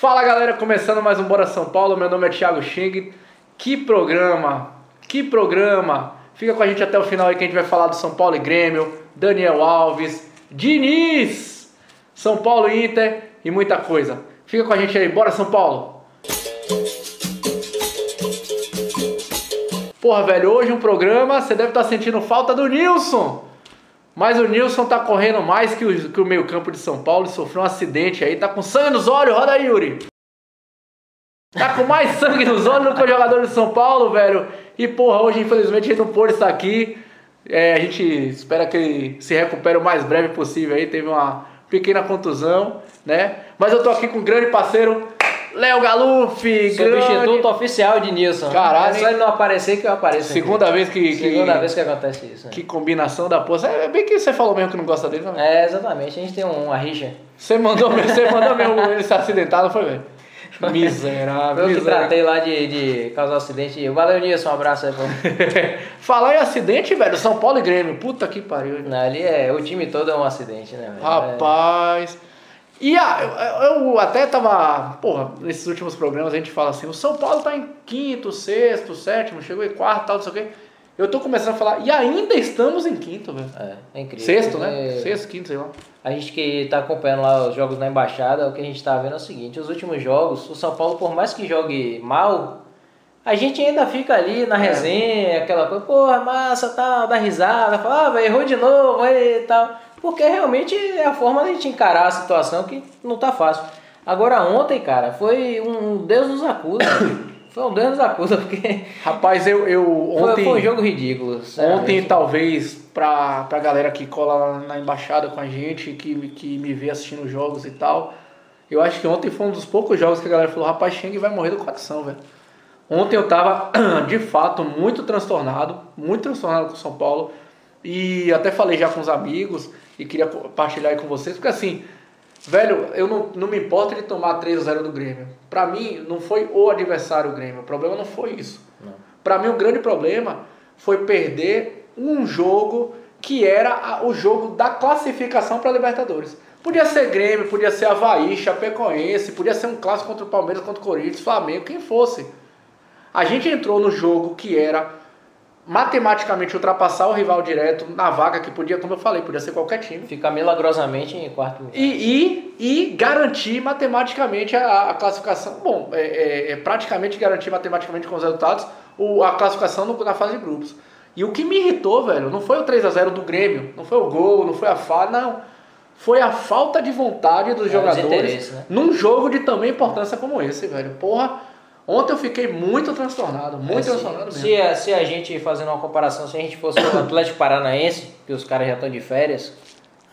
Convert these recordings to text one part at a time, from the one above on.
Fala galera, começando mais um Bora São Paulo. Meu nome é Thiago Xing. Que programa, que programa. Fica com a gente até o final aí que a gente vai falar do São Paulo e Grêmio, Daniel Alves, Diniz, São Paulo e Inter e muita coisa. Fica com a gente aí, bora São Paulo! Porra, velho, hoje um programa, você deve estar sentindo falta do Nilson. Mas o Nilson tá correndo mais que o, que o meio campo de São Paulo e sofreu um acidente aí, tá com sangue nos olhos, roda aí, Yuri. Tá com mais sangue nos olhos do que o jogador de São Paulo, velho. E porra, hoje infelizmente ele não pôde estar aqui. É, a gente espera que ele se recupere o mais breve possível aí. Teve uma pequena contusão, né? Mas eu tô aqui com um grande parceiro, Léo Galuf, Substituto grande... oficial de Nilson. Caralho, É só ele não aparecer que eu apareço. Segunda aqui. vez que, que- Segunda vez que acontece isso. né? que combinação da porra. É bem que você falou mesmo que não gosta dele, né? É, exatamente. A gente tem um, uma rixa. Você mandou, você mandou mesmo ele se acidentar, não foi, velho? Miserável, Eu que miserável. tratei lá de, de causar um acidente. Valeu, Nilson. Um abraço aí. Pô. Falar em acidente, velho, São Paulo e Grêmio. Puta que pariu. Não, ali é... O time todo é um acidente, né, velho? Rapaz. E ah, eu, eu até tava. Porra, nesses últimos programas a gente fala assim: o São Paulo tá em quinto, sexto, sétimo, chegou em quarto, tal, não sei o quê. Eu tô começando a falar, e ainda estamos em quinto, velho. É, é incrível. Sexto, né? Sexto, quinto, sei lá. A gente que tá acompanhando lá os jogos na Embaixada, o que a gente tá vendo é o seguinte, os últimos jogos, o São Paulo, por mais que jogue mal, a gente ainda fica ali na resenha, aquela coisa, porra, massa, tal, dá risada, fala, ah, velho, errou de novo, aí e tal. Porque realmente é a forma da gente encarar a situação que não tá fácil. Agora ontem, cara, foi um Deus nos acuda. foi um Deus nos acuda, porque Rapaz, eu, eu foi, ontem. foi um jogo ridículo. Ontem, talvez, pra, pra galera que cola na embaixada com a gente, que, que me vê assistindo jogos e tal, eu acho que ontem foi um dos poucos jogos que a galera falou, rapaz, Cheng vai morrer do coração, velho. Ontem eu tava, de fato, muito transtornado, muito transtornado com o São Paulo, e até falei já com os amigos, e queria compartilhar aí com vocês, porque assim, velho, eu não, não me importo de tomar 3 a 0 do Grêmio. Pra mim, não foi o adversário o Grêmio, o problema não foi isso. Pra mim, o grande problema foi perder um jogo que era o jogo da classificação para Libertadores. Podia ser Grêmio, podia ser Havaí, Chapecoense, podia ser um clássico contra o Palmeiras, contra o Corinthians, Flamengo, quem fosse. A gente entrou no jogo que era matematicamente ultrapassar o rival direto na vaga que podia, como eu falei, podia ser qualquer time. Fica milagrosamente em quarto lugar. E, e, e garantir matematicamente a, a classificação. Bom, é, é- é praticamente garantir matematicamente com os resultados o, a classificação no- na fase de grupos. E o que me irritou, velho, não foi o 3 a 0 do Grêmio, não foi o gol, não foi a falha, não. Foi a falta de vontade dos É, jogadores né? num jogo de tamanha importância como esse, velho. Porra, ontem eu fiquei muito transtornado, muito É, se- transtornado mesmo. Se, a- se a gente, fazendo uma comparação, se a gente fosse o Atlético Paranaense, que os caras já estão de férias,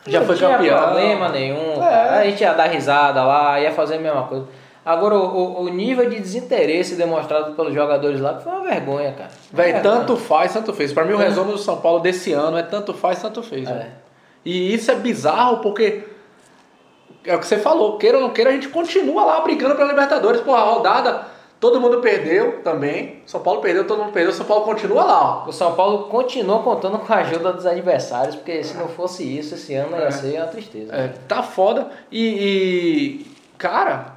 Já não foi tinha campeão. problema nenhum. É. A gente ia dar risada lá, ia fazer a mesma coisa. Agora, o, o- nível de desinteresse demonstrado pelos jogadores lá foi uma vergonha, cara. Velho, tanto faz, tanto fez. Pra mim, o resumo do São Paulo desse ano é tanto faz, tanto fez. É. velho. E isso é bizarro porque é o que você falou, queira ou não queira, a gente continua lá brigando pela Libertadores. Porra, a rodada, todo mundo perdeu também. São Paulo perdeu, todo mundo perdeu. São Paulo continua lá, ó. O São Paulo continua contando com a ajuda dos adversários, porque se não fosse isso, esse ano ia ser uma tristeza. É, tá foda. E, e, cara,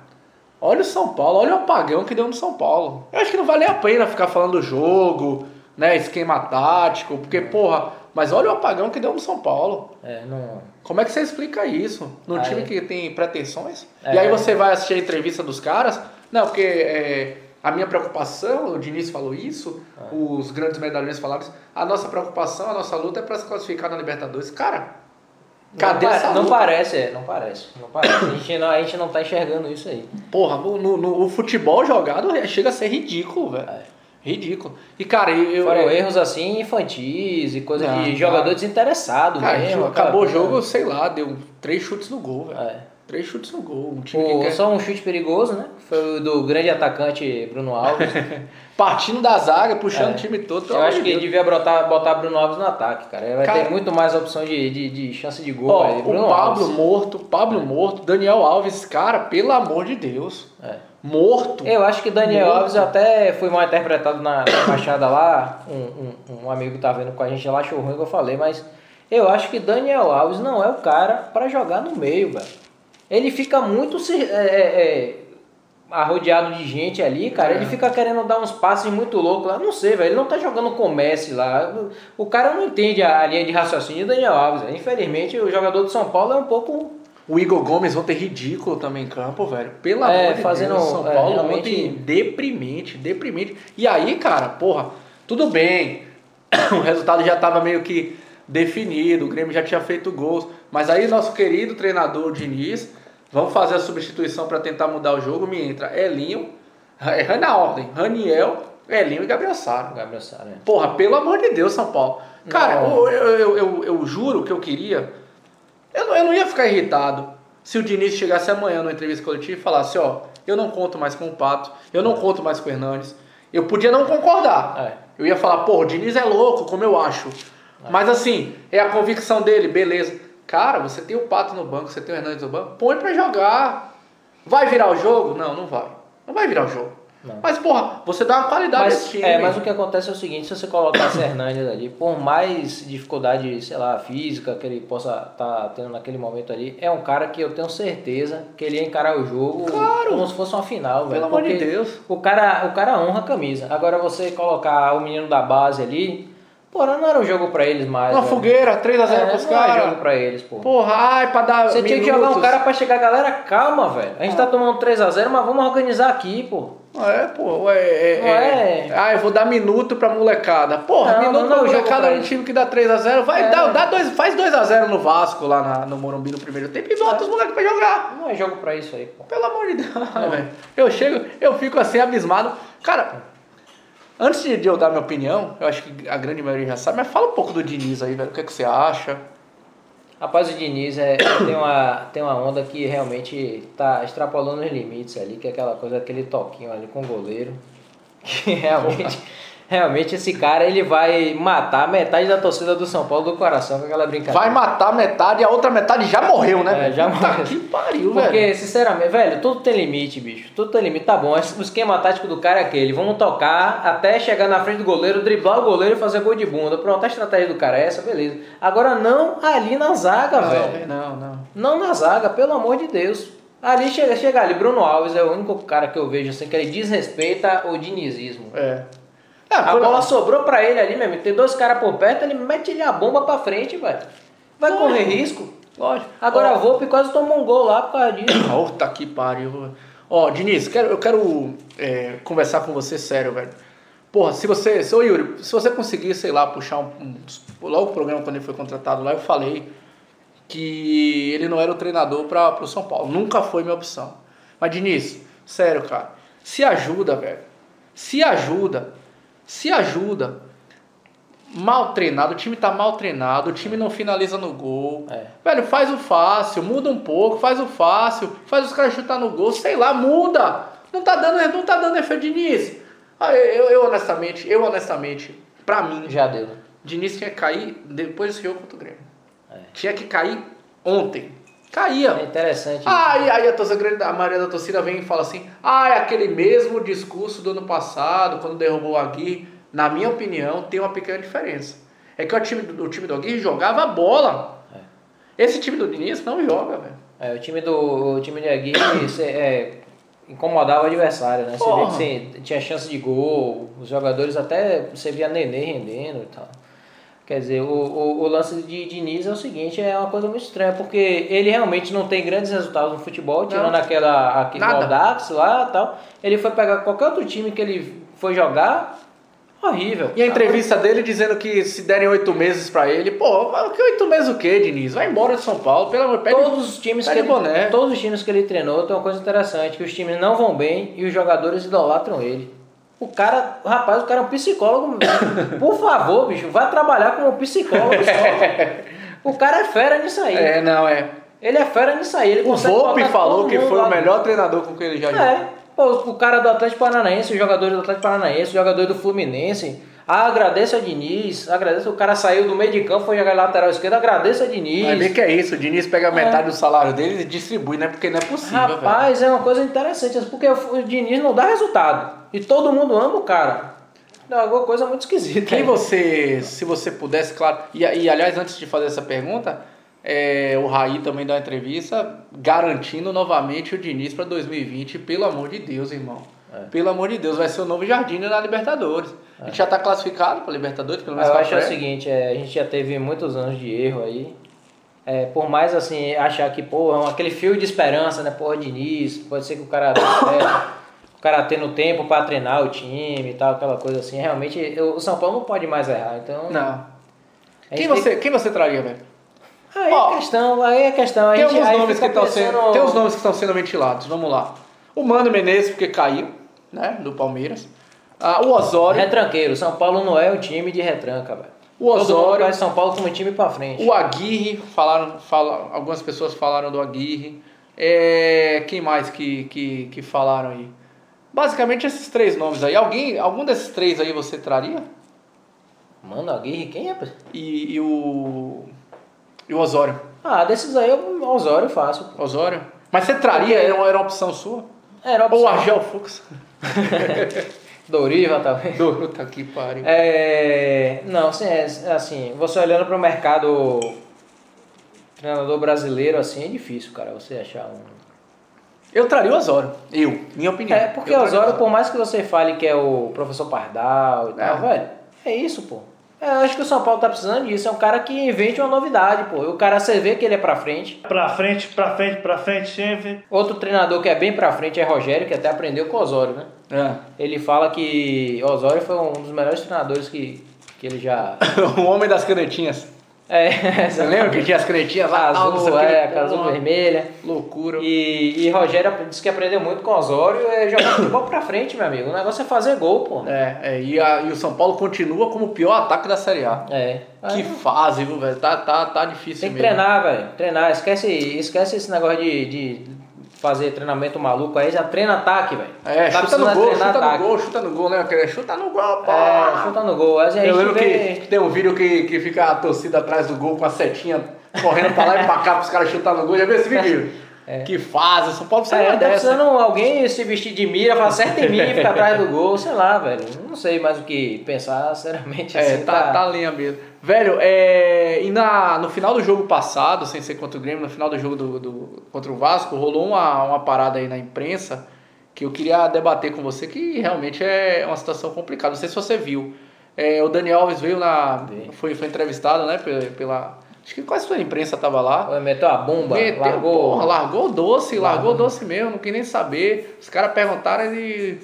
olha o São Paulo, olha o apagão que deu no São Paulo. Eu acho que não vale a pena ficar falando do jogo, né, esquema tático, porque, porra, mas olha o apagão que deu no São Paulo. É, não. Como é que você explica isso num Aí- time que tem pretensões? É. E aí você vai assistir a entrevista dos caras? Não, porque é, a minha preocupação, o Diniz falou isso, É. os grandes medalhões falaram isso, a nossa preocupação, a nossa luta é para se classificar na Libertadores. Cara, cadê não, essa pare- não luta? parece, é, não parece. Não parece. A gente não, a gente não tá enxergando isso aí. Porra, no, no- no- o futebol jogado chega a ser ridículo, velho. É. Ridículo. E, cara, eu... Foram eu- erros assim infantis e coisa Não, de jogador desinteressado Cara, mesmo. acabou o jogo, sei lá, deu três chutes no gol, velho. É. Três chutes no gol. Um time O- que quer... Só um chute perigoso, né? Foi o do grande atacante Bruno Alves. Partindo da zaga, puxando É. o time todo. Eu acho que Deus. devia botar, botar Bruno Alves no ataque, cara. Vai Cara- ter muito mais opção de, de, de chance de gol. Ó, aí. Bruno o Pablo Alves. morto, Pablo morto, Daniel Alves, cara, pelo amor de Deus. É. Morto. Eu acho que Daniel Morto. Alves até foi mal interpretado na, na Baixada lá. Um, um, um amigo tá vendo com a gente lá achou ruim o que eu falei, mas eu acho que Daniel Alves não é o cara pra jogar no meio, velho. Ele fica muito se- é, é, é, arrodeado de gente ali, cara, É. ele fica querendo dar uns passes muito loucos lá. Não sei, velho. Ele não tá jogando com o Messi lá. O cara não entende a, linha de raciocínio do Daniel Alves. velho. Infelizmente, o jogador do São Paulo é um pouco. O Igor Gomes ontem ridículo também em campo, velho. Pelo É, amor de fazendo, Deus, São é, Paulo realmente- ontem deprimente, deprimente. E aí, cara, porra, tudo bem. O resultado já tava meio que definido, o Grêmio já tinha feito gols. Mas aí nosso querido treinador Diniz, vamos fazer a substituição para tentar mudar o jogo, me entra Elinho, é na ordem, Raniel, Elinho e Gabriel Sara. Gabriel Sara. né? Porra, pelo amor de Deus, São Paulo. Cara, eu, eu, eu, eu- juro que eu queria. Eu não, eu não ia ficar irritado se o Diniz chegasse amanhã numa entrevista coletiva e falasse: Ó, eu não conto mais com o Pato, eu não conto mais com o Hernandes. Eu podia não concordar. É. Eu ia falar: pô, o Diniz é louco, como eu acho. Mas assim, é a convicção dele, beleza. Cara, você tem o Pato no banco, você tem o Hernandes no banco, põe pra jogar. Vai virar o jogo? Não, não vai. Não vai virar o jogo. Não. Mas, porra, você dá uma qualidade Mas, time. é, mas o que acontece é o seguinte, se você colocasse Hernandes ali, por mais dificuldade, sei lá, física que ele possa estar tendo naquele momento ali, é um cara que eu tenho certeza que ele ia encarar o jogo Claro. como se fosse uma final, velho. Pelo amor de Deus. O cara, o cara honra a camisa. Agora você colocar o menino da base ali, porra, não era um jogo pra eles mais. Uma velho. fogueira, 3x0 É, pros não era jogo caras. pra eles, pô. Porra, ai, pra dar. Você tinha que minutos. jogar um cara pra chegar, galera, calma, velho. A gente tá tomando 3x0, mas vamos organizar aqui, pô. É, pô, é, é, é. é? Ah, eu vou dar minuto pra molecada. Porra, Não, minuto não, pra não, jogo molecada pra num eles. time que dá 3x0. Vai, É. dá, dá dois, faz 2x0 no Vasco lá na- no Morumbi no primeiro tempo e volta É. os moleques pra jogar. Não é jogo pra isso aí, pô. Pelo amor de Deus, velho. Eu chego, eu fico assim abismado. Cara, antes de de eu dar minha opinião, eu acho que a grande maioria já sabe, mas fala um pouco do Diniz aí, velho. O que, é que você acha? Rapaz, o Diniz é, tem, uma, tem uma onda que realmente tá extrapolando os limites ali, que é aquela coisa, aquele toquinho ali com o goleiro. Que realmente, realmente esse cara ele vai matar metade da torcida do São Paulo do coração com aquela brincadeira. Vai matar metade e a outra metade já morreu, né? É, já Puta morreu. que pariu, Porque, velho. sinceramente, velho, tudo tem limite, bicho. Tudo tem limite. Tá bom, o esquema tático do cara é aquele. Vamos tocar até chegar na frente do goleiro, driblar o goleiro e fazer gol de bunda. Pronto, a estratégia do cara é essa, beleza. Agora não ali na zaga, velho. Não, não, não. Não na zaga, pelo amor de Deus. Ali chega, chega ali, Bruno Alves é o único cara que eu vejo assim que ele desrespeita o dinizismo. É. É, A bola sobrou pra ele ali mesmo. Tem dois caras por perto, ele mete ele a bomba pra frente, velho. Vai Lógico. correr risco. Lógico. Agora Ó, a Volpe quase tomou um gol lá por causa disso. Puta que pariu. Ó, Diniz, quero, eu quero é, conversar com você sério, velho. Porra, se você. Se, ô Yuri, se você conseguir, sei lá, puxar um, um- Logo o programa, quando ele foi contratado lá, eu falei que ele não era o treinador para o São Paulo. Nunca foi minha opção. Mas, Diniz, sério, cara. Se ajuda, velho. Se ajuda. Se ajuda. Mal treinado, o time tá mal treinado, o time não finaliza no gol. É. Velho, faz o fácil, muda um pouco, faz o fácil, faz os caras chutar no gol, sei lá, muda. Não tá dando, não tá dando efeito Diniz. Ah, eu, eu honestamente, eu honestamente, pra mim, Já deu. Diniz tinha que cair depois desse jogo contra o Grêmio. É. Tinha que cair ontem. Caía. É interessante. Aí, aí a, torcida, a maioria da torcida vem e fala assim: ah, é aquele mesmo discurso do ano passado, quando derrubou o Aguirre. Na minha opinião, tem uma pequena diferença. É que o time, do- o time do Aguirre jogava bola. Esse time do Diniz não joga, velho. É, o time do o time de Aguirre é, incomodava o adversário, né? Você vê que cê tinha chance de gol, os jogadores até você via Nenê rendendo e tal. Quer dizer, o, o, o lance de Diniz é o seguinte, é uma coisa muito estranha, porque ele realmente não tem grandes resultados no futebol, tirando aquela aquele. Audax lá e tal. Ele foi pegar qualquer outro time que ele foi jogar, horrível. E a entrevista dele dizendo que se derem oito meses pra ele, pô, que oito meses o quê, Diniz? Vai embora de São Paulo, pelo amor de Deus. Todos os times que ele, boné. todos os times que ele treinou tem uma coisa interessante, que os times não vão bem e os jogadores idolatram ele. O cara, o rapaz, o cara é um psicólogo. Por favor, bicho, vai trabalhar como psicólogo só. O cara é fera nisso aí. É, não, é. Ele é fera nisso aí. Ele O Volpe falou que foi o melhor treinador com que ele já jogou. é, pô, o cara do Atlético Paranaense, os jogadores do Atlético Paranaense, os jogadores do Fluminense. Agradeço a Diniz, agradeço. O cara saiu do meio de campo, foi jogar lateral esquerdo, agradeço a Diniz. Vai ver que é isso, o Diniz pega metade do salário dele e distribui, né? Porque não é possível, velho. Rapaz, é uma coisa interessante, porque o Diniz não dá resultado. E todo mundo ama o cara. É alguma coisa muito esquisita. Quem você, se você pudesse, claro, e, e aliás, antes de fazer essa pergunta, é, o Raí também dá uma entrevista garantindo novamente o Diniz para 2020. Pelo amor de Deus, irmão. É. Pelo amor de Deus, vai ser o novo Jardim na Libertadores. A gente já está classificado para Libertadores, pelo menos Eu acho é o seguinte, é, a gente já teve muitos anos de erro aí. É, por mais assim, achar que, porra, aquele fio de esperança, né? Porra, Diniz, pode ser que o cara o cara tendo tempo para treinar o time e tal, aquela coisa assim. Realmente, eu- o São Paulo não pode mais errar. Então, Não. Quem você, quem você traria, velho? tem- Aí Ó, é questão, aí é questão. A Tem gente, alguns nomes que estão sendo, pensando- tem uns nomes que estão sendo ventilados. Vamos lá. O Mano Menezes porque caiu, né, do Palmeiras. Ah, o Osório, Retranqueiro, São Paulo não é um time de retranca, velho. o Todo Osório, conhece São Paulo como time pra frente. o Aguirre, falaram, fala, algumas pessoas falaram do Aguirre. É, quem mais que, que, que falaram aí? Basicamente esses três nomes aí. Alguém, algum desses três aí você traria? Mano, Aguirre, quem é? E, e o e o Osório. Ah, desses aí o Osório fácil. pô. Osório. Mas você traria? Era uma, era uma opção sua? Era Ou o opção. Argel Fux? Doriva, talvez. Puta que pariu. É, não, assim, é, assim, você olhando para o mercado treinador brasileiro, assim, é difícil, cara, você achar um... Eu traria o Osório. Eu, minha opinião. É, porque o Osório, por mais que você fale que é o professor Pardal e tal, É. velho, é isso, pô. É, eu acho que o São Paulo tá precisando disso, é um cara que invente uma novidade, pô. E o cara, você vê que ele é pra frente. Pra frente, pra frente, pra frente, sempre. Outro treinador que é bem pra frente é Rogério, que até aprendeu com o Osório, né? É. Ele fala que Osório foi um dos melhores treinadores que, que ele já... o homem das canetinhas. É, Você lembra que tinha as canetinhas lá? azul, quê? é, azul vermelha. Loucura. E, e Rogério disse que aprendeu muito com o Osório é jogar futebol pra frente, meu amigo. O negócio é fazer gol, pô. É, é e, a- e o São Paulo continua como o pior ataque da Série A. É. Que Aí, fase, viu, velho? Tá, tá, tá difícil tem que mesmo. treinar, velho. Treinar. Esquece, esquece esse negócio de, de fazer treinamento maluco aí. Já treina ataque, velho. É, Tá chuta no gol, chuta no ataque. gol, chuta no gol, né? Chuta no gol, pô! É, chuta no gol. Aí Eu lembro vê... que tem um vídeo que, que fica a torcida atrás do gol com a setinha correndo pra lá e pra cá pros caras chutar no gol. Já viu esse vídeo? Que fase, o São Paulo precisa É, tá precisando alguém se vestir de mira, falar certo em mim e ficar atrás do gol, sei lá, velho. Não sei mais o que pensar, sinceramente. É, assim, tá, tá linha mesmo. Velho, é, e na, no final do jogo passado, sem ser contra o Grêmio, no final do jogo do, do- contra o Vasco, rolou uma, uma parada aí na imprensa que eu queria debater com você, que realmente é uma situação complicada. Não sei se você viu. É, o Daniel Alves veio na. Foi, foi entrevistado, né? Pela. Acho que quase toda a imprensa tava lá. Meteu a bomba, Meteu, largou. porra, largou o doce, largou o Largou. doce mesmo, não quis nem saber. Os caras perguntaram e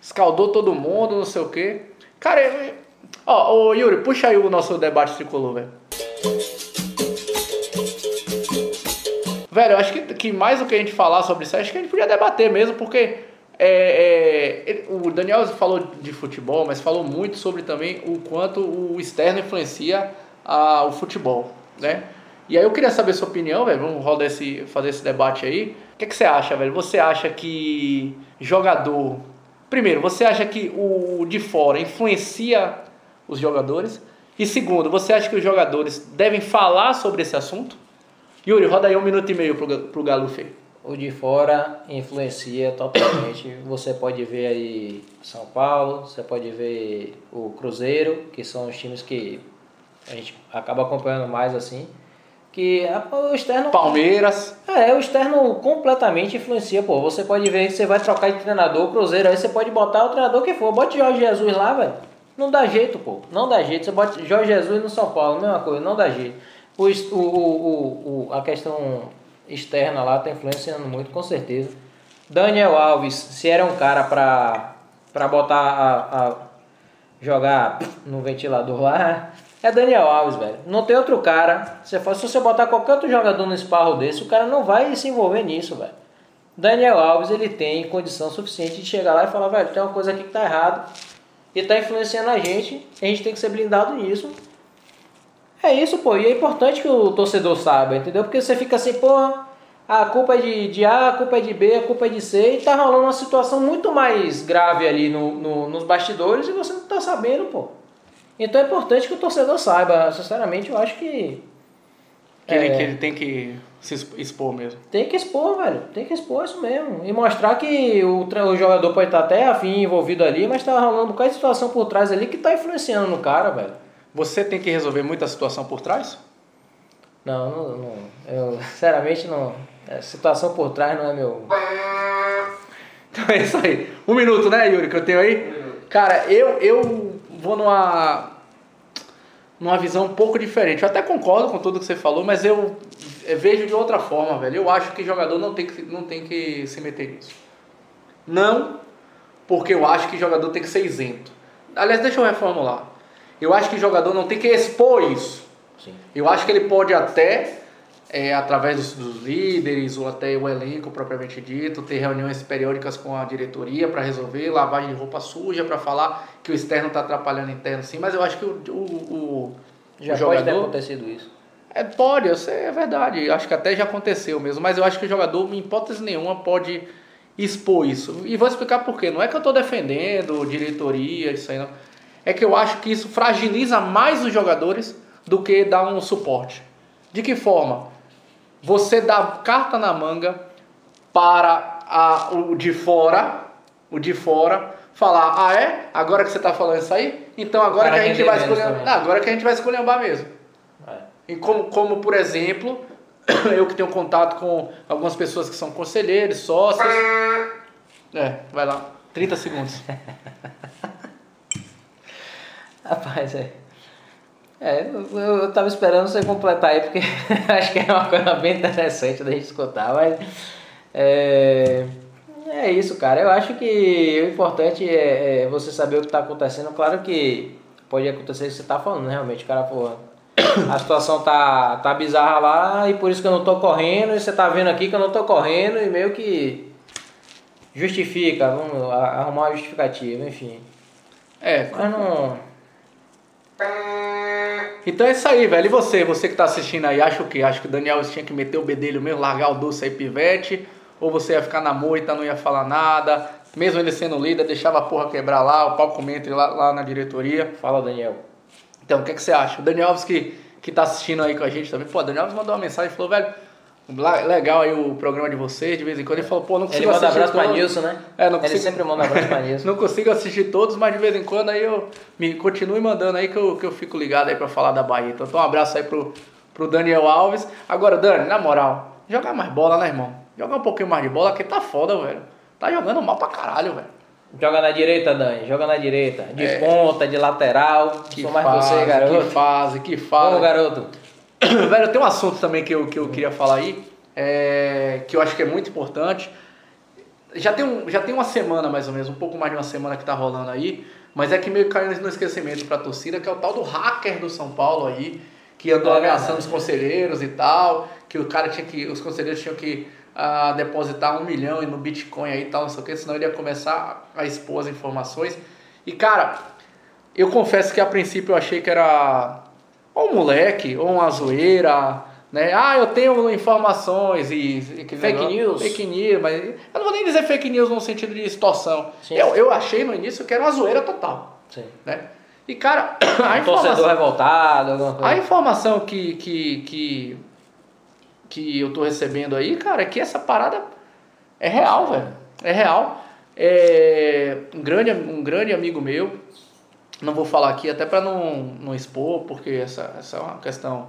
escaldou todo mundo, não sei o quê. Cara, eu- ó, ô Yuri, puxa aí o nosso debate tricolor, velho. Velho, eu acho que, que mais do que a gente falar sobre isso, acho que a gente podia debater mesmo, porque é, é, o Daniel falou de futebol, mas falou muito sobre também o quanto o externo influencia a, o futebol, né? E aí eu queria saber sua opinião, velho, vamos rodar esse, fazer esse debate aí. O que, que você acha, velho? Você acha que jogador... Primeiro, você acha que o de fora influencia os jogadores? E segundo, você acha que os jogadores devem falar sobre esse assunto? Yuri, roda aí um minuto e meio pro, pro Galo Fê. O de fora influencia totalmente. Você pode ver aí São Paulo, você pode ver o Cruzeiro, que são os times que a gente acaba acompanhando mais assim. Que a- o externo. Palmeiras. É, o externo completamente influencia, pô. Você pode ver que você vai trocar de treinador, Cruzeiro, aí você pode botar o treinador que for. Bote Jorge Jesus lá, velho. Não dá jeito, pô. Não dá jeito. Você bota Jorge Jesus no São Paulo, mesma coisa, não dá jeito. O, o, o, o- a questão externa lá tá influenciando muito, com certeza. Daniel Alves, se era um cara pra, pra botar a, a jogar no ventilador lá, é Daniel Alves, velho. Não tem outro cara. Se você botar qualquer outro jogador no esparro desse, o cara não vai se envolver nisso, velho. Daniel Alves, ele tem condição suficiente de chegar lá e falar, velho, tem uma coisa aqui que tá errado e tá influenciando a gente, a gente tem que ser blindado nisso. É isso, pô, e é importante que o torcedor saiba, entendeu? Porque você fica assim, pô, a culpa é de, de A, a culpa é de B, a culpa é de C, e tá rolando uma situação muito mais grave ali no, no- nos bastidores e você não tá sabendo, pô. Então é importante que o torcedor saiba, sinceramente, eu acho que Que, ele, É. que ele tem que se exp- expor mesmo. tem que expor, velho. Tem que expor isso mesmo. E mostrar que o, o jogador pode estar até afim envolvido ali, mas tá rolando de situação por trás ali que tá influenciando no cara, velho. Você tem que resolver muita situação por trás? Não, não, não. Eu, sinceramente, não. A situação por trás não é meu. Então é isso aí. Um minuto, né, Yuri, que eu tenho aí? Cara, eu, eu vou numa, numa visão um pouco diferente. Eu até concordo com tudo que você falou, mas eu vejo de outra forma, velho. Eu acho que jogador não tem que, não tem que se meter nisso. Não porque eu acho que jogador tem que ser isento. Aliás, deixa eu reformular. Eu acho que jogador não tem que expor isso. Sim. Eu acho que ele pode até, é, através dos, dos líderes ou até o elenco propriamente dito, ter reuniões periódicas com a diretoria para resolver, lavagem de roupa suja para falar que o externo está atrapalhando o interno, sim. Mas eu acho que o, o, o, Já o pode ter jogador acontecido isso. é, pode, eu sei, é verdade. Acho que até já aconteceu mesmo. Mas eu acho que o jogador, em hipótese nenhuma, pode expor isso. E vou explicar por quê. Não é que eu estou defendendo diretoria, isso aí não. É que eu acho que isso fragiliza mais os jogadores do que dar um suporte. De que forma? Você dá carta na manga para a, o de fora, o de fora, falar, ah é? Agora que você está falando isso aí? Então agora que a gente vai escolher. agora que a gente vai escolher mesmo. É. E como, como, por exemplo, eu que tenho contato com algumas pessoas que são conselheiros, sócios. É, vai lá, 30 segundos. Rapaz, é. É, eu, tava esperando você completar aí, porque acho que é uma coisa bem interessante da gente escutar, mas. É, é isso, cara. Eu acho que o importante é, é você saber o que está acontecendo. Claro que pode acontecer o que você tá falando, né? Realmente, o cara, porra, a situação tá, tá bizarra lá e por isso que eu não tô correndo, e você tá vendo aqui que eu não tô correndo e meio que justifica, vamos arrumar uma justificativa, enfim. É, Mas não. Então é isso aí, velho. E você, você que tá assistindo aí, acha o quê? Acha que o Daniel tinha que meter o bedelho mesmo, largar o doce aí, pivete? Ou você ia ficar na moita, não ia falar nada? Mesmo ele sendo líder, deixava a porra quebrar lá, o pau comer entre lá, lá na diretoria. Fala, Daniel. Então, o que, é que você acha? O Daniel Alves que, que tá assistindo aí com a gente também. Pô, o Daniel Alves mandou uma mensagem e falou, velho, legal aí o programa de vocês, de vez em quando. Ele falou, pô, não Ele consigo manda assistir abraço pra todos. Nilson, né? É, não Ele consigo- sempre manda abraço pra Nilson. Não consigo assistir todos, mas de vez em quando aí eu me continue mandando aí que eu, que eu fico ligado aí pra falar da Bahia. Então, então um abraço aí pro, pro Daniel Alves. Agora, Dani, na moral, jogar mais bola, né, irmão? Jogar um pouquinho mais de bola, que tá foda, velho. Tá jogando mal pra caralho, velho. Joga na direita, Dani. Joga na direita. De É. ponta, de lateral. Que Sou mais fase, você, garoto. Que fase, que fase. Vamos, garoto. Velho, tem um assunto também que eu, que eu queria falar aí, é, que eu acho que é muito importante. Já tem, um, já tem uma semana, mais ou menos, um pouco mais de uma semana que tá rolando aí, mas é que meio que caiu no esquecimento pra torcida, que é o tal do hacker do São Paulo aí, que andou É ameaçando verdade. os conselheiros e tal, que o cara tinha que, os conselheiros tinham que ah, depositar um milhão no Bitcoin aí e tal, não sei o que, senão ele ia começar a expor as informações. E cara, eu confesso que a princípio eu achei que era ou um moleque, ou uma zoeira, né? Ah, eu tenho informações e... e Fake news. Fake news, mas eu não vou nem dizer fake news no sentido de extorsão. Sim. Eu, eu achei no início que era uma zoeira total, Sim. né? E cara, a Um informação, revoltado, a informação que, que, que, que eu tô recebendo aí, cara, é que essa parada é real, velho. É real. É um grande, um grande amigo meu, não vou falar aqui até para não, não expor, porque essa, essa é uma questão,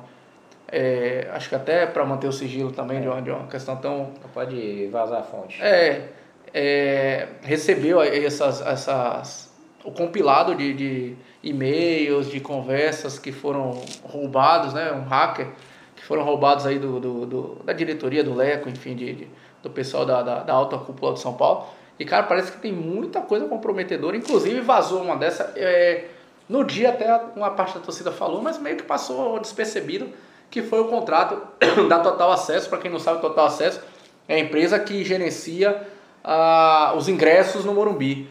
é, acho que até para manter o sigilo também de, uma, de uma questão tão Não pode vazar a fonte. é, é, recebeu essas, essas, o compilado de, de e-mails, de conversas que foram roubados, né? Um hacker que foram roubados aí do, do, do- da diretoria do Leco, enfim, de, de- do pessoal da, da, da alta cúpula do São Paulo. E, cara, parece que tem muita coisa comprometedora. Inclusive, vazou uma dessa. é, no dia até uma parte da torcida falou, mas meio que passou despercebido, que foi o contrato da Total Acesso. Para quem não sabe, Total Acesso é a empresa que gerencia ah, os ingressos no Morumbi,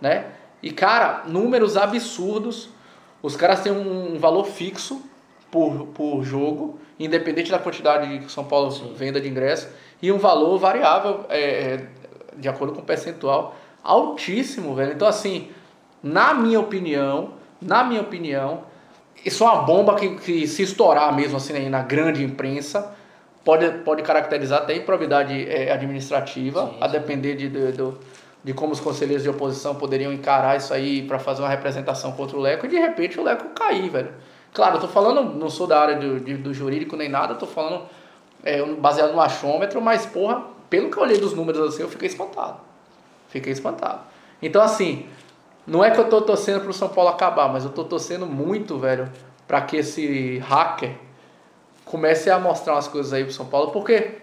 né? E, cara, números absurdos. Os caras têm um valor fixo por, por jogo, independente da quantidade que São Paulo venda de ingresso, e um valor variável, é, é, de acordo com o percentual, altíssimo, velho. Então, assim, na minha opinião, na minha opinião, isso é uma bomba que, que se estourar mesmo assim aí na grande imprensa, pode, pode caracterizar até improbidade é, administrativa, Sim, a depender de, de, do- de como os conselheiros de oposição poderiam encarar isso aí para fazer uma representação contra o Leco e de repente o Leco cair, velho. Claro, eu tô falando, não sou da área do, de- do jurídico nem nada, tô falando é, baseado no achômetro, mas, porra, pelo que eu olhei dos números assim, eu fiquei espantado. Fiquei espantado. Então, assim, não é que eu tô torcendo pro São Paulo acabar, mas eu tô torcendo muito, velho, pra que esse hacker comece a mostrar umas coisas aí pro São Paulo, porque,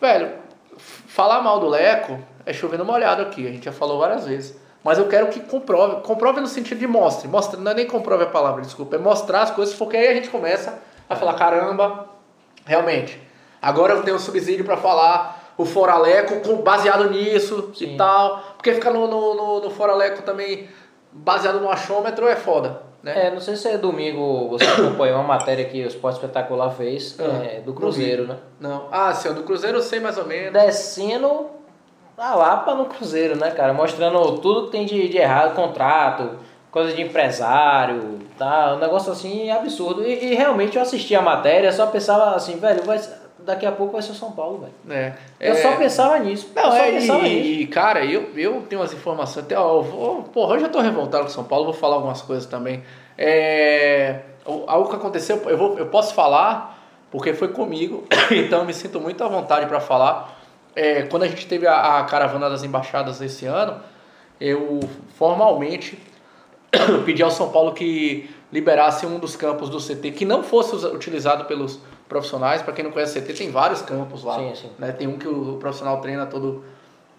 velho, falar mal do Leco é chovendo molhado aqui, a gente já falou várias vezes. Mas eu quero que comprove, comprove no sentido de mostre, mostre, não é nem comprove a palavra, desculpa, é mostrar as coisas, porque aí a gente começa a falar, caramba, realmente, agora eu tenho um subsídio pra falar o Foraleco baseado nisso Sim. e tal, porque ficar no, no, no, no Foraleco também baseado no achômetro é foda, né? É, não sei se é domingo você acompanhou uma matéria que o Esporte Espetacular fez Ah, é, do Cruzeiro, né? Não. Ah, sim, do Cruzeiro eu sei mais ou menos. Descendo a Lapa no Cruzeiro, né, cara? Mostrando tudo que tem de, de errado, contrato, coisa de empresário, tá? Um negócio assim absurdo. E, e realmente eu assisti a matéria, só pensava assim, velho, vai, ser- daqui a pouco vai ser o São Paulo, velho. É. Eu É, só pensava nisso. Não, eu só é, e, e, cara, eu, eu tenho umas informações, até, ó, eu vou, porra, hoje eu tô revoltado com São Paulo, vou falar algumas coisas também. É, o- algo que aconteceu, eu, vou, eu posso falar, porque foi comigo, então eu me sinto muito à vontade para falar. É, quando a gente teve a, a caravana das embaixadas esse ano, eu formalmente pedi ao São Paulo que liberasse um dos campos do CT que não fosse utilizado pelos profissionais. Para quem não conhece o CT, tem vários campos lá. Sim, sim. né? Tem um que o profissional treina todo,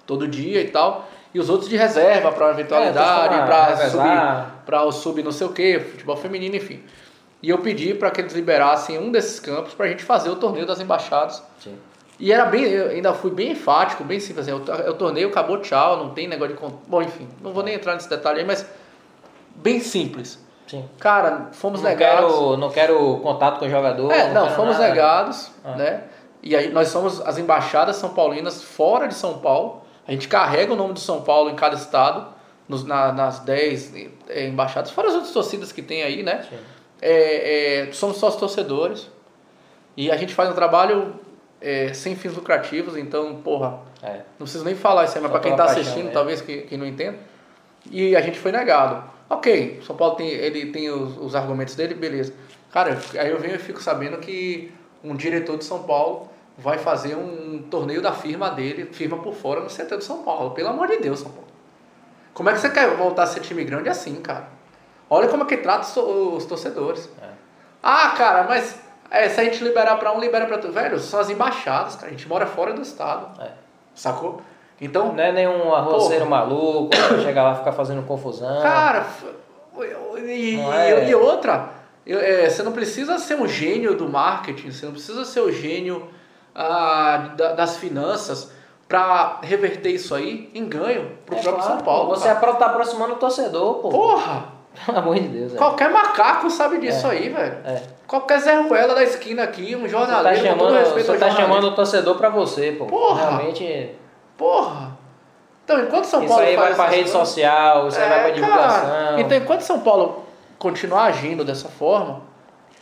todo dia e tal. E os outros de reserva para eventualidade, É, para revezar. subir, para o sub não sei o que, futebol feminino, enfim. E eu pedi para que eles liberassem um desses campos para a gente fazer o torneio das embaixadas. Sim. E era bem, eu ainda fui bem enfático, bem simples. Assim, o, o torneio acabou, tchau, não tem negócio de. Bom, enfim, não vou nem entrar nesse detalhe aí, mas bem simples. Sim. Cara, fomos Não negados. quero, não quero contato com o jogador. É, não, quero fomos nada. negados, Ah. né? E aí nós somos as embaixadas são paulinas fora de São Paulo. A gente carrega o nome do São Paulo em cada estado, nos, na- nas 10 eh, embaixadas, fora as outras torcidas que tem aí, né? É, é, somos sócios torcedores. E a gente faz um trabalho é, sem fins lucrativos, então, porra, É. não preciso nem falar isso aí, mas Só para quem paixão assistindo, mesmo. talvez que, que não entenda. E a gente foi negado. Ok, São Paulo tem, ele tem os, os argumentos dele, beleza. Cara, aí eu venho e fico sabendo que um diretor de São Paulo vai fazer um torneio da firma dele, firma por fora, no CT de São Paulo. Pelo amor de Deus, São Paulo. Como é que você quer voltar a ser time grande assim, cara? Olha como é que trata os, to- os torcedores. É. Ah, cara, mas é, se a gente liberar pra um, libera pra outro. Velho, são as embaixadas, cara. A gente mora fora do estado. É. Sacou? Então, Não é nenhum arroceiro maluco, que chega lá e fica fazendo confusão. cara, e, é- e outra, é, você não precisa ser um gênio do marketing, você não precisa ser o gênio ah, da- das finanças pra reverter isso aí em ganho pro É próprio claro, São Paulo. pô, Você cara. tá aproximando o torcedor, pô. Porra! Pelo amor de Deus. é. Qualquer macaco sabe disso aí, velho. É. Qualquer Zé Ruela da esquina aqui, um Você tá jornalista, com todo chamando, você tá chamando o torcedor pra você, pô. Porra! Realmente, Porra! Então, enquanto São isso Paulo aí vai essas rede coisas- social, isso aí vai pra É, divulgação. cara, então, enquanto São Paulo continuar agindo dessa forma,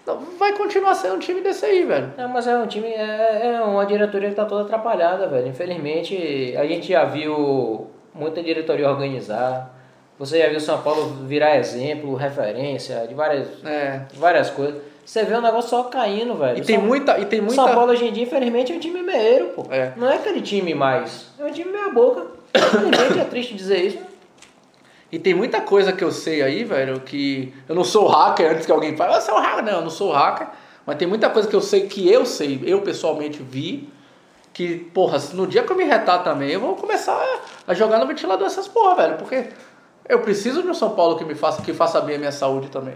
não- vai continuar sendo um time desse aí, velho. Não, mas é um time, é, é uma diretoria que tá toda atrapalhada, velho. Infelizmente, a gente já viu muita diretoria organizar. Você já viu São Paulo virar exemplo, referência de várias, É. várias coisas. Você vê o negócio só caindo, velho. E tem São- muita. E tem muita... São Paulo hoje em dia, infelizmente, é um time meieiro, pô. É. Não é aquele time mais. É um time meia boca. Infelizmente é triste dizer isso. E tem muita coisa que eu sei aí, velho, que. Eu não sou hacker antes que alguém fale, "Ah, você é um hacker. Não, eu não sou hacker. Mas tem muita coisa que eu sei que eu sei, eu pessoalmente vi. Que, porra, se no dia que eu me retar também, eu vou começar a- a jogar no ventilador essas porra, velho. Porque eu preciso de um São Paulo que me faça, que faça bem a minha saúde também.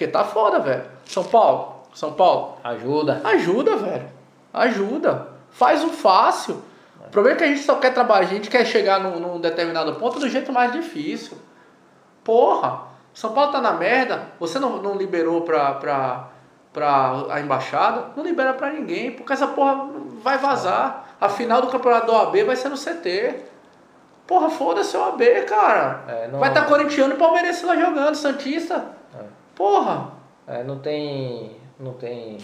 Porque tá foda, velho. São Paulo, São Paulo, Ajuda. Ajuda, velho. Ajuda. Faz o fácil. O problema é que a gente só quer trabalhar, a gente quer chegar num, num determinado ponto do jeito mais difícil. Porra, São Paulo tá na merda, você não, não liberou pra, pra, pra a embaixada, não libera pra ninguém, porque essa porra vai vazar. A final do campeonato do OAB vai ser no CT. Porra, foda-se o OAB, cara. É, não- Vai estar tá corintiano e palmeirense lá jogando, Santista. Porra, É, não tem. Não tem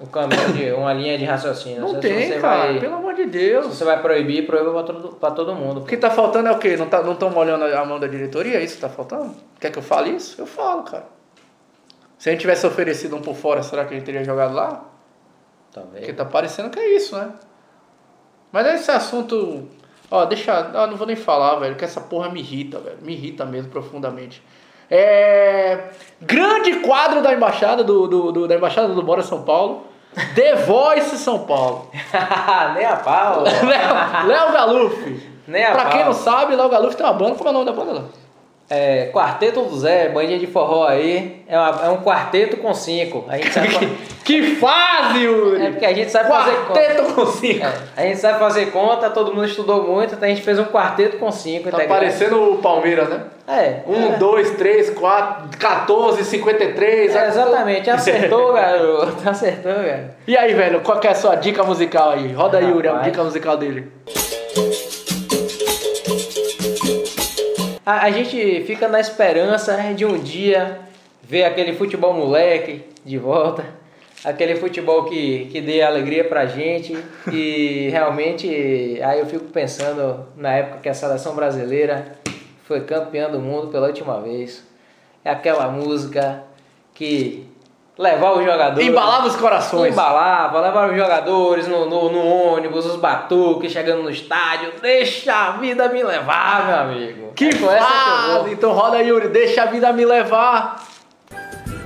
um caminho de. uma linha de raciocínio. não Se tem, cara. Vai, Pelo amor de se Deus. você vai proibir, proíba pra todo, pra todo mundo. O que tá faltando é o quê? Não estão molhando a mão da diretoria? É isso que tá faltando? Quer que eu fale isso? Eu falo, cara. Se a gente tivesse oferecido um por fora, será que a gente teria jogado lá? Talvez. Porque tá parecendo que é isso, né? Mas esse assunto. Ó, deixa. Ó, não vou nem falar, velho, que essa porra me irrita, velho. Me irrita mesmo profundamente. É. Grande quadro da embaixada do, do, do- da embaixada do Bora São Paulo. The Voice São Paulo. Nem a pau. Léo Galuf. Nem a Pra pau. quem não sabe, Léo Galuf tem uma banda. Como é o nome da banda? Léo? É, quarteto do Zé, bandinha de forró aí. É, uma- é um quarteto com cinco. A gente sabe, fa- Que fase, Yuri! é porque a gente sabe fazer conta. Quarteto com cinco. É, a gente sabe fazer conta, todo mundo estudou muito, então a gente fez um quarteto com cinco. Tá parecendo o Palmeiras, né? É. Um, é. dois, três, quatro, 14, 53. É, exatamente, acertou, garoto. Acertou, garoto. E aí, velho, qual que é a sua dica musical aí? Roda aí, Yuri, a dica musical dele. A, a gente fica na esperança né, de um dia ver aquele futebol moleque de volta, aquele futebol que, que dê alegria pra gente e realmente aí eu fico pensando na época que a seleção brasileira foi campeã do mundo pela última vez. É aquela música que levava os jogadores. Embalava os corações. Embalava, levava os jogadores no, no, no ônibus, os batuques chegando no estádio. Deixa a vida me levar, meu amigo. Que É essa que eu vou. fase! Então roda aí, Yuri, deixa a vida me levar.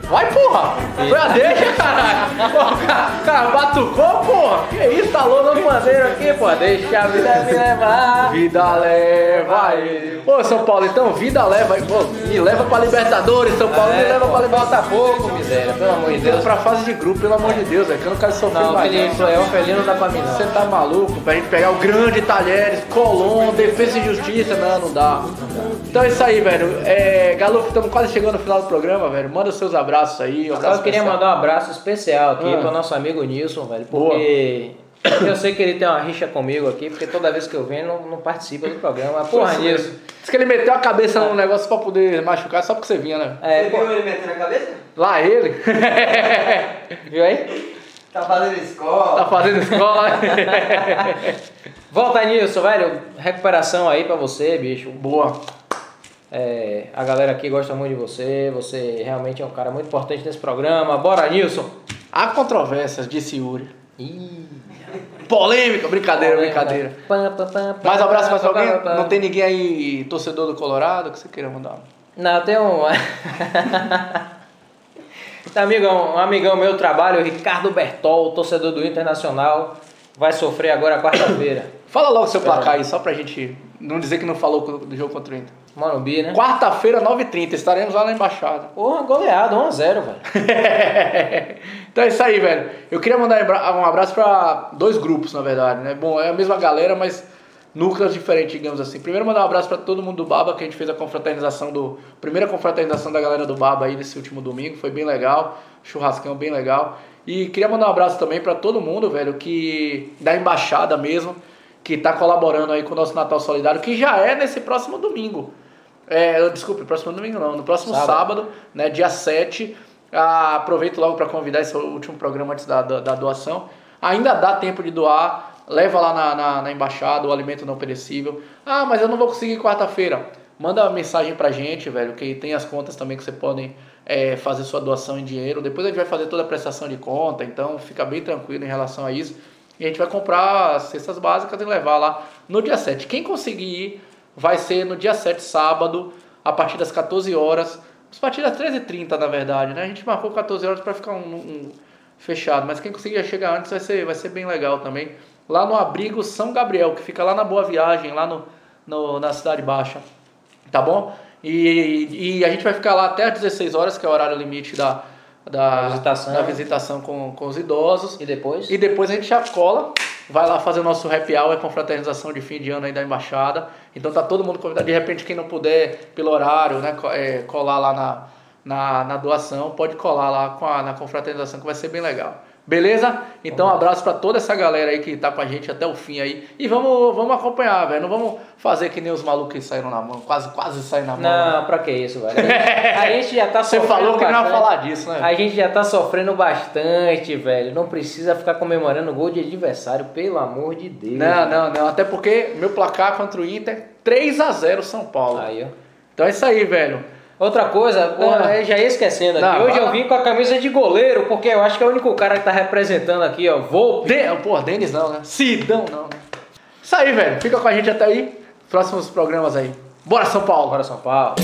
Vai, porra! Foi a deixa, caralho! Pô, cara, cara, batucou, porra! Que isso, tá louco? Todo bandeiro aqui, pô, deixa a vida me levar. Vida leva aí. Ô, São Paulo, então, vida leva aí. Pô, me leva pra Libertadores, São Paulo, me É, leva pô, pra Libertadores. Pouco, miséria, pelo amor de Deus pra fase de grupo, pelo amor de Deus, velho, que eu não quero sofrer Não, mais. aquele não. playoff ali não dá pra mim, Você tá maluco? Pra gente pegar o grande Talheres, Colom, Defesa e Justiça, não, não dá. Então é isso aí, velho. É, Galo, estamos quase chegando no final do programa, velho. Manda os seus abraços aí. Um abraço eu queria especial. mandar um abraço especial aqui Ah. pro nosso amigo Nilson, velho, porque eu sei que ele tem uma rixa comigo aqui, porque toda vez que eu venho não, não participa do programa. Porra, Nilson. Diz que ele meteu a cabeça num negócio pra poder machucar só porque você vinha, né? É, Você pô, viu ele metendo a cabeça? Lá ele. viu aí? Tá fazendo escola. tá fazendo escola. Volta, Nilson, velho. Recuperação aí pra você, bicho. Boa. É, a galera aqui gosta muito de você. Você realmente é um cara muito importante nesse programa. Bora, Nilson. Há controvérsias, disse Yuri. Ih, Polêmica, brincadeira, brincadeira. Pam, pam, pam, Mais abraço pra pam, alguém? Não tem ninguém aí, torcedor do Colorado, que você queira mandar? Não, tem um. Um amigão, um amigão meu trabalho, Ricardo Bertol, torcedor do Internacional, vai sofrer agora quarta-feira. Fala logo seu placar aí, só pra gente não dizer que não falou do jogo contra o Inter. Morumbi, né? Quarta-feira, 9h30, estaremos lá na embaixada. Porra, goleado, 1x0, velho. então é isso aí, velho. Eu queria mandar um abraço pra dois grupos, na verdade, né? Bom, é a mesma galera, mas núcleos diferentes, digamos assim. Primeiro mandar um abraço pra todo mundo do Baba, que a gente fez a confraternização do... Primeira confraternização da galera do Baba aí nesse último domingo, foi bem legal. Churrascão bem legal. E queria mandar um abraço também pra todo mundo, velho, que... Da embaixada mesmo, que tá colaborando aí com o nosso Natal Solidário, que já é nesse próximo domingo. É, desculpe, próximo domingo não, no próximo sábado, Sábado. né, dia 7. Ah, aproveito logo para convidar esse último programa antes da, da, da doação. Ainda dá tempo de doar, leva lá na, na, na embaixada o alimento não perecível. Ah, mas eu não vou conseguir quarta-feira. Manda uma mensagem pra gente, velho, que tem as contas também que você podem é, fazer sua doação em dinheiro. Depois a gente vai fazer toda a prestação de conta, então fica bem tranquilo em relação a isso. E a gente vai comprar as cestas básicas e levar lá no dia 7. Quem conseguir ir, vai ser no dia 7, sábado, a partir das 14 horas. A partir das 13h30, na verdade, né? A gente marcou 14 horas para ficar um, um fechado, mas quem conseguir chegar antes vai ser, vai ser bem legal também. Lá no abrigo São Gabriel, que fica lá na Boa Viagem, lá no, no na Cidade Baixa. Tá bom? E, e a gente vai ficar lá até às 16 horas, que é o horário limite da, da, Da visitação. da visitação com, com os idosos. E depois? E depois a gente já cola, vai lá fazer o nosso happy hour com fraternização de fim de ano aí da embaixada. Então tá todo mundo convidado. De repente, quem não puder, pelo horário, né, é, colar lá na, na, na doação, pode colar lá com a, na confraternização, que vai ser bem legal. Beleza? Então, um abraço pra toda essa galera aí que tá com a gente até o fim aí. E vamos, vamos acompanhar, velho. Não vamos fazer que nem os malucos que saíram na mão. Quase, quase saíram na mão. né? Não, pra que isso, velho? A gente já tá Você sofrendo falou que não ia bastante. falar disso, né? A gente já tá sofrendo bastante, velho. Não precisa ficar comemorando gol de adversário, pelo amor de Deus. Não, não, não. Até porque meu placar contra o Inter, 3 a 0 São Paulo. Aí, ó. Então é isso aí, velho. Outra coisa, porra, eu já ia esquecendo aqui. Não, Hoje eu vim com a camisa de goleiro, porque eu acho que é o único cara que tá representando aqui, ó. Vou. De... Pô, Denis não, né? Sidão não, né? Isso aí, velho. Fica com a gente até aí. Próximos programas aí. Bora, São Paulo! Bora, São Paulo.